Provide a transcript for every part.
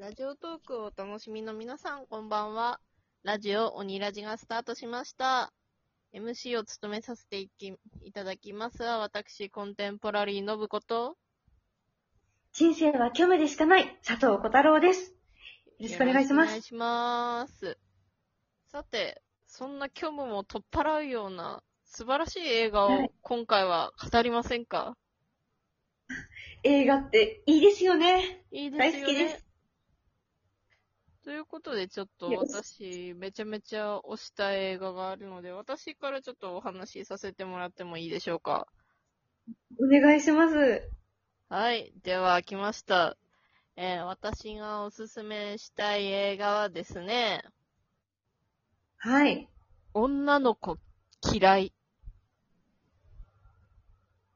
ラジオトークをお楽しみの皆さん、こんばんは。ラジオ鬼ラジがスタートしました。MC を務めさせていきいただきますは、私、コンテンポラリーのぶこと、人生は虚無でしかない佐藤小太郎です。よろしくお願いします。お願いします。さて、そんな虚無も取っ払うような素晴らしい映画をはい今回は語りませんか、映画っていいですよね。いいですよね。大好きです。ということで、ちょっと私、めちゃめちゃ推した映画があるので、私からちょっとお話しさせてもらってもいいでしょうか？お願いします。はい。では、来ました。えー私がおすすめしたい映画はですね、はい。女の子嫌い。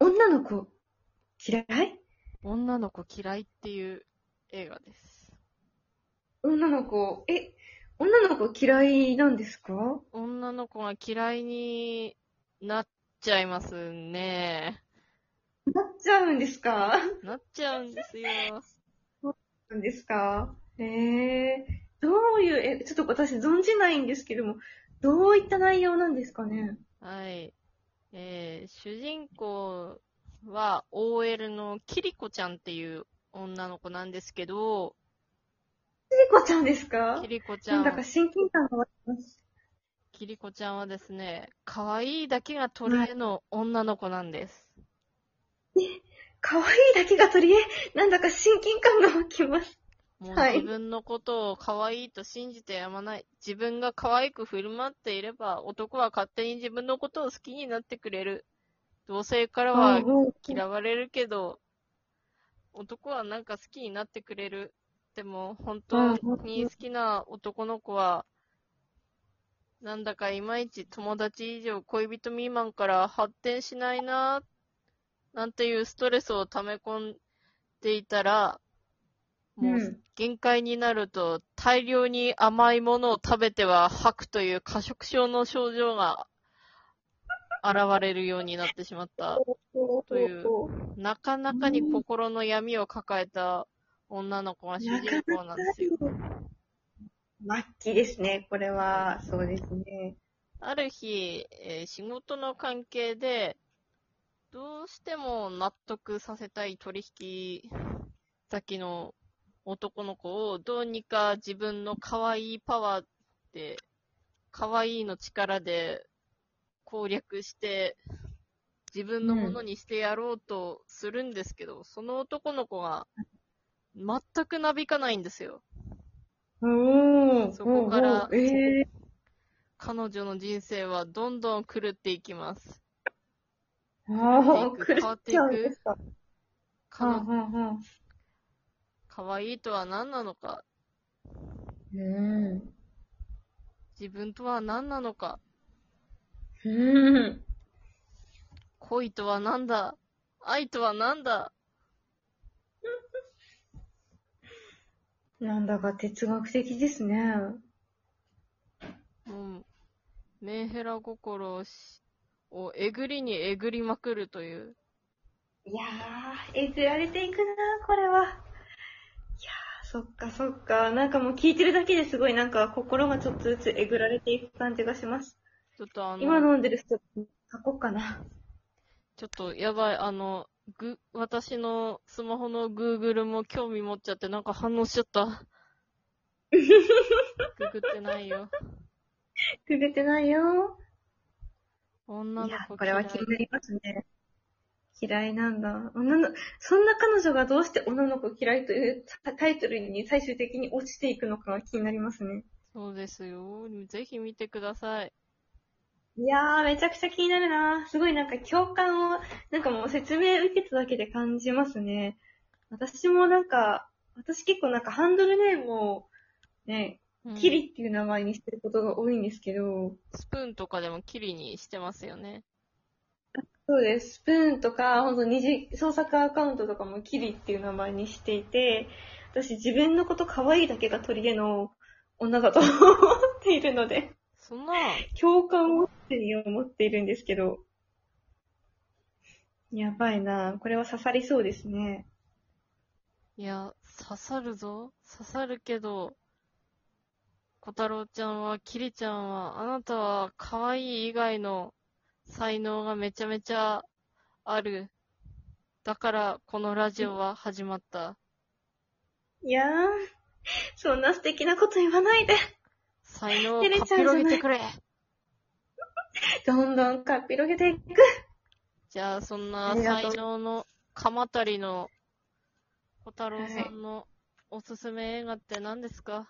女の子、嫌い？女の子嫌いっていう映画です。女の子、え、女の子嫌いなんですか？女の子が嫌いになっちゃいますね。なっちゃうんですか？なっちゃうんですよ。なんですか？ええどういう、え、ちょっと私存じないんですけども、どういった内容なんですかね？はい。えー、主人公は OL のキリコちゃんっていう女の子なんですけど、キリコちゃんですか？キリコちゃんなんだ、か親近感が湧きます。キリコちゃんはですね、可愛いだけが取り柄の女の子なんです。可愛いだけが取り柄、なんだか親近感が湧きます。もうはい自分のことを可愛いと信じてやまない。自分が可愛く振る舞っていれば、男は勝手に自分のことを好きになってくれる。同性からは嫌われるけど、男はなんか好きになってくれる。でも、本当に好きな男の子は、なんだかいまいち友達以上恋人未満から発展しないな、なんていうストレスを溜め込んでいたら、もううん限界になると大量に甘いものを食べては吐くという過食症の症状が現れるようになってしまった。というなかなかに心の闇を抱えた女の子が主人公なんですよ。末期ですね、これは。そうですね。ある日、えー仕事の関係で、どうしても納得させたい取引先の男の子をどうにか自分の可愛いパワーで、可愛いの力で攻略して、自分のものにしてやろうとするんですけど、その男の子が全くなびかないんですよ。おー。そこからええ彼女の人生はどんどん狂っていきます。ああ、変わっていくか？彼はあ女、はあはあ可愛いとは何なのか、うん。自分とは何なのか、うん。恋とは何だ、愛とは何だ、なんだか哲学的ですね。もう、メンヘラ心をしをえぐりにえぐりまくるという、いやー、えぐられていくなー、これは。いやー、そっかそっか。なんかもう聞いてるだけですごいなんか心がちょっとずつえぐられていく感じがします。ちょっとあ今の、飲んでる人、書こうかな。ちょっとやばい、あの、ぐ、私のスマホの Google も興味持っちゃってなんか反応しちゃった。ググってないよ。くぐってないよ女の子ー、これは気になりますね。嫌いなんだ。女の、そんな彼女がどうして女の子嫌いというタタイトルに最終的に落ちていくのかが気になりますね。そうですよ。ぜひ見てください。いやー、めちゃくちゃ気になるなすごいなんか共感を、なんかもう説明受けただけで感じますね。私もなんか、私結構なんかハンドルネームを、ね、うんキリっていう名前にしてることが多いんですけど、スプーンとかでもキリにしてますよね。そうです。スプーンとか、ほんと二次創作アカウントとかもキリっていう名前にしていて、私自分のこと可愛いだけが取り柄の女だと思っているので、そんな、共感を常に思っているんですけど、やばいなこれは刺さりそうですね。いや、刺さるぞ。刺さるけど、小太郎ちゃんは、キリちゃんは、あなたは可愛い以外の才能がめちゃめちゃある。だから、このラジオは始まった。いやー、そんな素敵なこと言わないで。才能を照れかっぴちゃうじゃないろげてくれ。どんどんかっぴろげていく。じゃあ、そんな才能の鎌足りの小太郎さんのおすすめ映画って何ですか、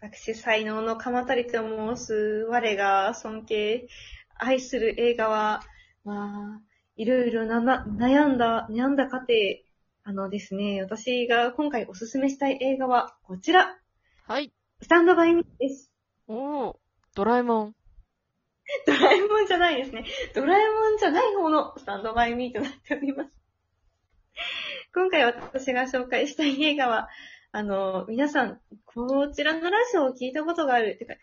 私、才能の鎌足りと申す我が尊敬、愛する映画は、まあ、いろいろなな悩んだ、悩んだ過程、あのですね、私が今回おすすめしたい映画はこちら、はい。スタンドバイミーです。おー、ドラえもん。ドラえもんじゃないですね。ドラえもんじゃない方のスタンドバイミーとなっております。今回私が紹介したい映画は、あの、皆さん、こちらのラジオを聞いたことがある。てか、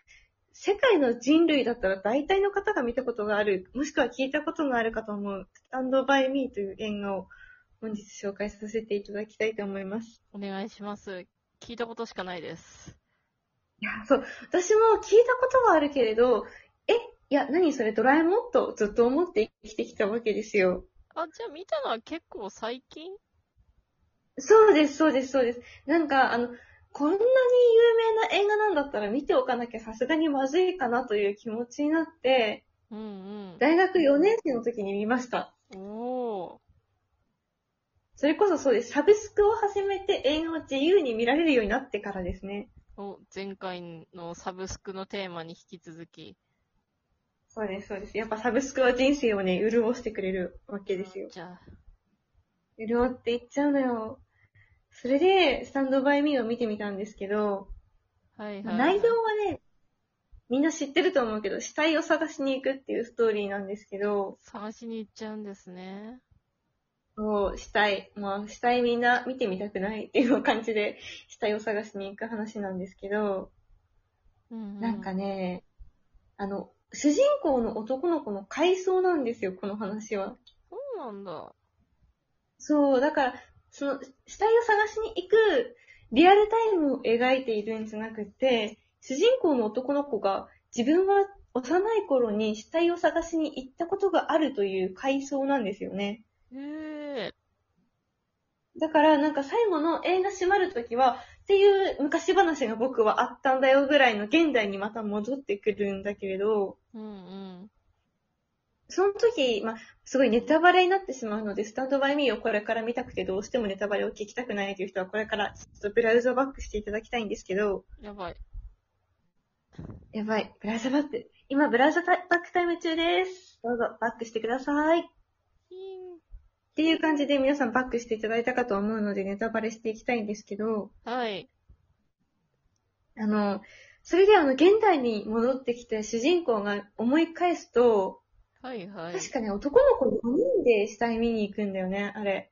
世界の人類だったら大体の方が見たことがある、もしくは聞いたことがあるかと思う、スタンドバイミーという映画を本日紹介させていただきたいと思います。お願いします。聞いたことしかないです。いや、そう、私も聞いたことはあるけれど、え、いや、何それドラえもんとずっと思って生きてきたわけですよ。あ、じゃあ見たのは結構最近？そうです、そうです、そうです。なんか、あの、こんなに有名な映画なんだったら見ておかなきゃさすがにまずいかなという気持ちになって、うん大学4年生の時に見ました。うん。おー。それこそそうです。サブスクを始めて映画を自由に見られるようになってからですね。お、前回のサブスクのテーマに引き続き。そうです、そうです。やっぱサブスクは人生をね、潤してくれるわけですよ。じゃあ、潤っていっちゃうのよ。それで、スタンドバイミーを見てみたんですけど、はいはい。内容はね、みんな知ってると思うけど、死体を探しに行くっていうストーリーなんですけど、探しに行っちゃうんですね。そう、死体、まあ、死体みんな見てみたくないっていう感じで、死体を探しに行く話なんですけど、うん、うん。なんかね、あの、主人公の男の子の回想なんですよ、この話は。そうなんだ。そう、だから、その、死体を探しに行くリアルタイムを描いているんじゃなくて、主人公の男の子が自分は幼い頃に死体を探しに行ったことがあるという回想なんですよね。へえ。だから、なんか最後の映画閉まるときは、っていう昔話が僕はあったんだよぐらいの現代にまた戻ってくるんだけれど、うんうん。その時、まあ、すごいネタバレになってしまうので、スタンドバイミーをこれから見たくてどうしてもネタバレを聞きたくないという人は、これからちょっとブラウザバックしていただきたいんですけど、やばい。やばい、ブラウザバック。今、ブラウザバックタイム中です。どうぞ、バックしてください。っていう感じで皆さんバックしていただいたかと思うので、ネタバレしていきたいんですけど、はい。あの、それであの、現代に戻ってきて主人公が思い返すと、はいはい。確かね、男の子4人で死体見に行くんだよね、あれ。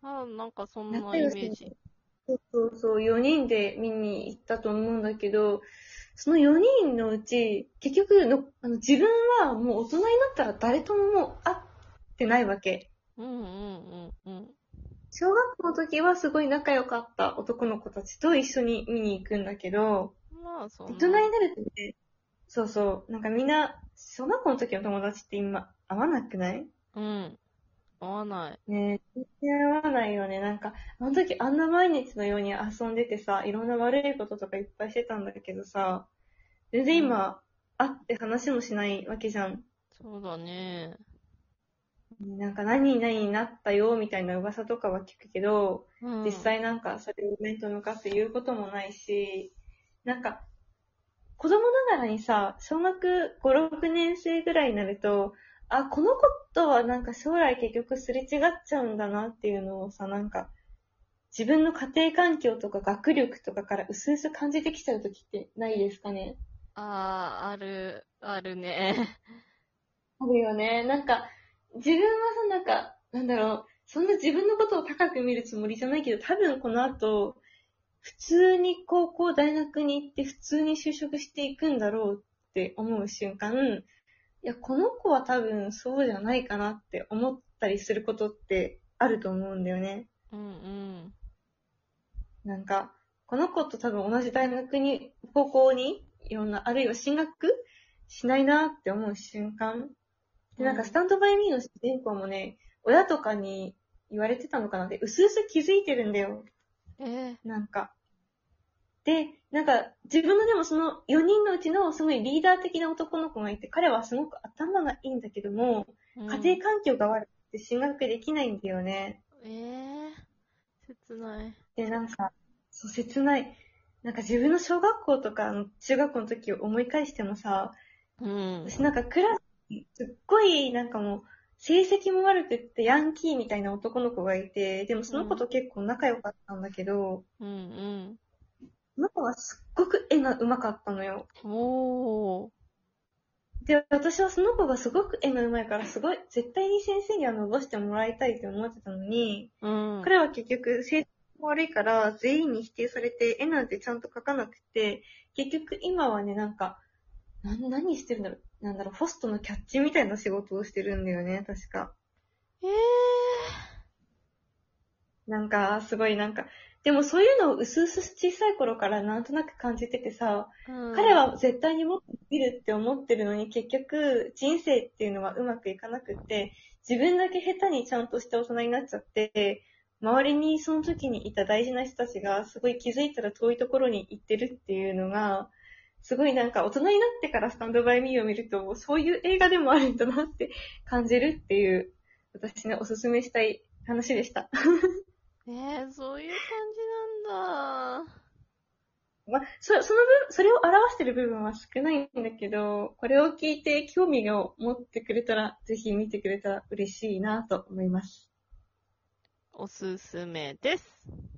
あ、なんかそんな仲イメージ。そうそうそう、4人で見に行ったと思うんだけど、その4人のうち、結局のあの自分はもう大人になったら誰とももう会ってないわけ。うんうんうんうん。小学校の時はすごい仲良かった男の子たちと一緒に見に行くんだけど、まあ、そん大人にな。なるとね、そうそう、なんかみんな、小学校の時の友達って今、会わなくない？うん。合わない。ねえ、全然合わないよね。なんか、あの時あんな毎日のように遊んでてさ、いろんな悪いこととかいっぱいしてたんだけどさ、全然今、会って話もしないわけじゃん。そうだね。なんか何々になったよ、みたいな噂とかは聞くけど、うん。実際なんかそれを面と向かって言うこともないし、なんか、子供ながらにさ、小学5、6年生ぐらいになると、あ、この子とはなんか将来結局すれ違っちゃうんだなっていうのをさ、なんか、自分の家庭環境とか学力とかから薄々感じてきちゃう時ってないですかね？ああ、ある、あるね。あるよね。なんか、自分はさ、なんか、なんだろう、そんな自分のことを高く見るつもりじゃないけど、多分この後、普通に高校、大学に行って普通に就職していくんだろうって思う瞬間、いや、この子は多分そうじゃないかなって思ったりすることってあると思うんだよね。うんうん。なんか、この子と多分同じ大学に、高校に、いろんな、あるいは進学しないなって思う瞬間。で、なんか、うんスタンドバイミーの主人公もね、親とかに言われてたのかな？って、うすうす気づいてるんだよ。えー、なんか。で、なんか、自分のでもその4人のうちのすごいリーダー的な男の子がいて、彼はすごく頭がいいんだけども、うん家庭環境が悪くて進学できないんだよね。えー、切ない。で、なんか、そう、切ない。なんか自分の小学校とか中学校の時を思い返してもさ、うん。私なんかクラスにすっごいなんかもう、成績も悪くってヤンキーみたいな男の子がいて、でもその子と結構仲良かったんだけど、うんその子はすっごく絵が上手かったのよ。うん。おー。で、私はその子がすごく絵が上手いから、すごい、絶対に先生には伸ばしてもらいたいって思ってたのに、うん。彼は結局成績も悪いから全員に否定されて絵なんてちゃんと描かなくて、結局今はね、なんか、な、何してるんだろうなんだろう、ホストのキャッチみたいな仕事をしてるんだよね、確か。えー。なんか、すごいなんか、でもそういうのをうすうす小さい頃からなんとなく感じててさ、うん彼は絶対にもっとできるって思ってるのに結局人生っていうのはうまくいかなくって、自分だけ下手にちゃんとした大人になっちゃって、周りにその時にいた大事な人たちがすごい気づいたら遠いところに行ってるっていうのが、すごいなんか大人になってからスタンドバイミーを見ると、そういう映画でもあるんだなって感じるっていう、私がおすすめしたい話でした。えー、そういう感じなんだ。まあ、そその分、それを表してる部分は少ないんだけど、これを聞いて興味を持ってくれたら、ぜひ見てくれたら嬉しいなと思います。おすすめです。